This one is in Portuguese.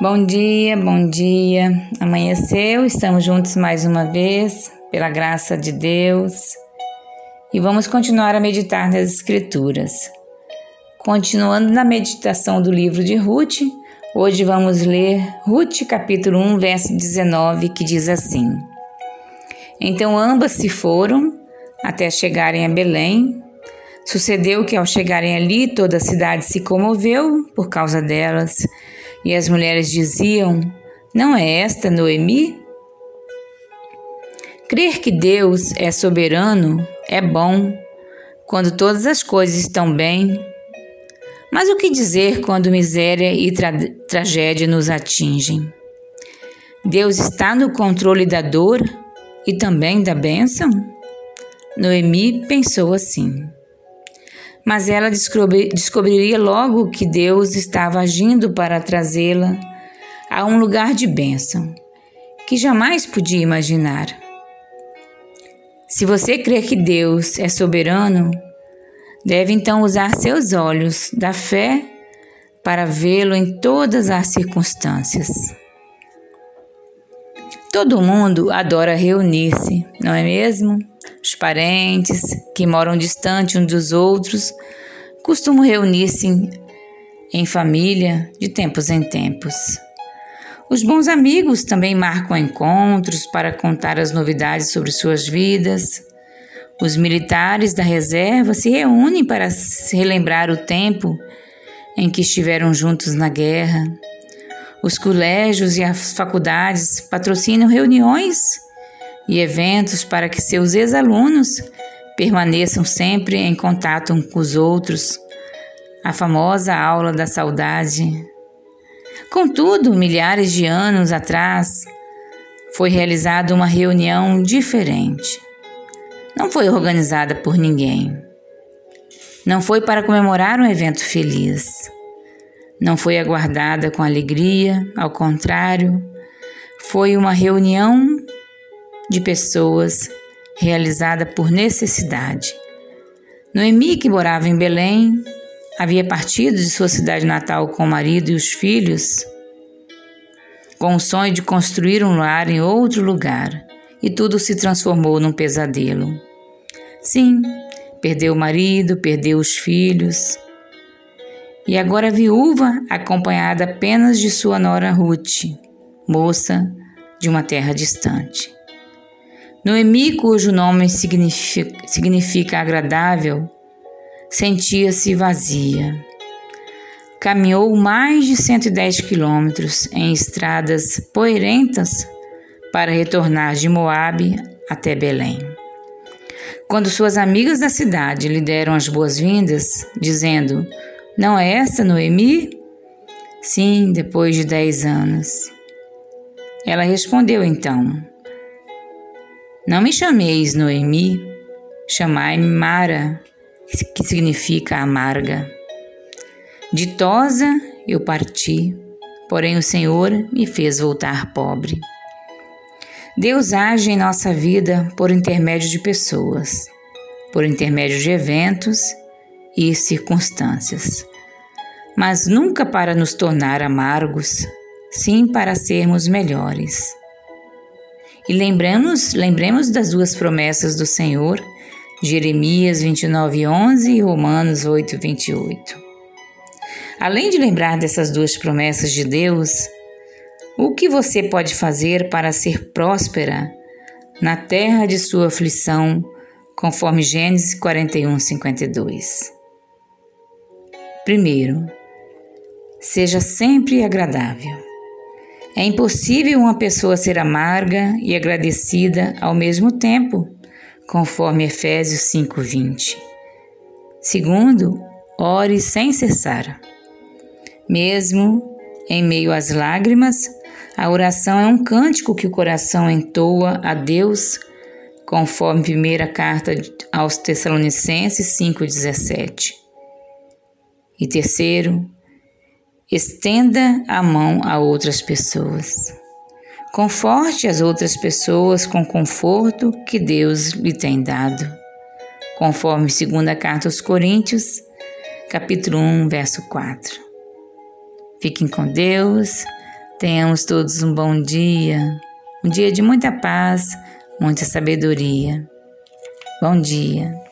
Bom dia, bom dia. Amanheceu, estamos juntos mais uma vez, pela graça de Deus. E vamos continuar a meditar nas Escrituras. Continuando na meditação do livro de Ruth, hoje vamos ler Ruth capítulo 1, verso 19, que diz assim: Então ambas se foram até chegarem a Belém. Sucedeu que ao chegarem ali, toda a cidade se comoveu por causa delas e as mulheres diziam: Não é esta Noemi? Crer que Deus é soberano é bom quando todas as coisas estão bem. Mas o que dizer quando miséria e tra tragédia nos atingem? Deus está no controle da dor e também da bênção? Noemi pensou assim mas ela descobri descobriria logo que Deus estava agindo para trazê-la a um lugar de bênção que jamais podia imaginar. Se você crê que Deus é soberano, deve então usar seus olhos da fé para vê-lo em todas as circunstâncias. Todo mundo adora reunir-se, não é mesmo? Os parentes, que moram distante uns dos outros, costumam reunir-se em família de tempos em tempos. Os bons amigos também marcam encontros para contar as novidades sobre suas vidas. Os militares da reserva se reúnem para relembrar o tempo em que estiveram juntos na guerra. Os colégios e as faculdades patrocinam reuniões e eventos para que seus ex-alunos permaneçam sempre em contato com os outros, a famosa aula da saudade. Contudo, milhares de anos atrás, foi realizada uma reunião diferente. Não foi organizada por ninguém. Não foi para comemorar um evento feliz. Não foi aguardada com alegria, ao contrário, foi uma reunião de pessoas realizada por necessidade. Noemi, que morava em Belém, havia partido de sua cidade natal com o marido e os filhos, com o sonho de construir um lar em outro lugar, e tudo se transformou num pesadelo. Sim, perdeu o marido, perdeu os filhos, e agora viúva, acompanhada apenas de sua nora Ruth, moça de uma terra distante. Noemi, cujo nome significa, significa agradável, sentia-se vazia. Caminhou mais de 110 quilômetros em estradas poeirentas para retornar de Moabe até Belém. Quando suas amigas da cidade lhe deram as boas-vindas, dizendo: Não é esta Noemi? Sim, depois de dez anos. Ela respondeu então: não me chameis Noemi, chamai-me Mara, que significa amarga. Ditosa eu parti, porém o Senhor me fez voltar pobre. Deus age em nossa vida por intermédio de pessoas, por intermédio de eventos e circunstâncias, mas nunca para nos tornar amargos, sim para sermos melhores. E lembramos, lembremos das duas promessas do Senhor, Jeremias 29:11 e Romanos 8:28. Além de lembrar dessas duas promessas de Deus, o que você pode fazer para ser próspera na terra de sua aflição, conforme Gênesis 41:52? Primeiro, seja sempre agradável. É impossível uma pessoa ser amarga e agradecida ao mesmo tempo, conforme Efésios 5:20. Segundo, ore sem cessar. Mesmo em meio às lágrimas, a oração é um cântico que o coração entoa a Deus, conforme primeira carta aos Tessalonicenses 5:17. E terceiro, Estenda a mão a outras pessoas. Conforte as outras pessoas com o conforto que Deus lhe tem dado. Conforme 2 carta aos Coríntios, capítulo 1, verso 4. Fiquem com Deus. Tenhamos todos um bom dia, um dia de muita paz, muita sabedoria. Bom dia.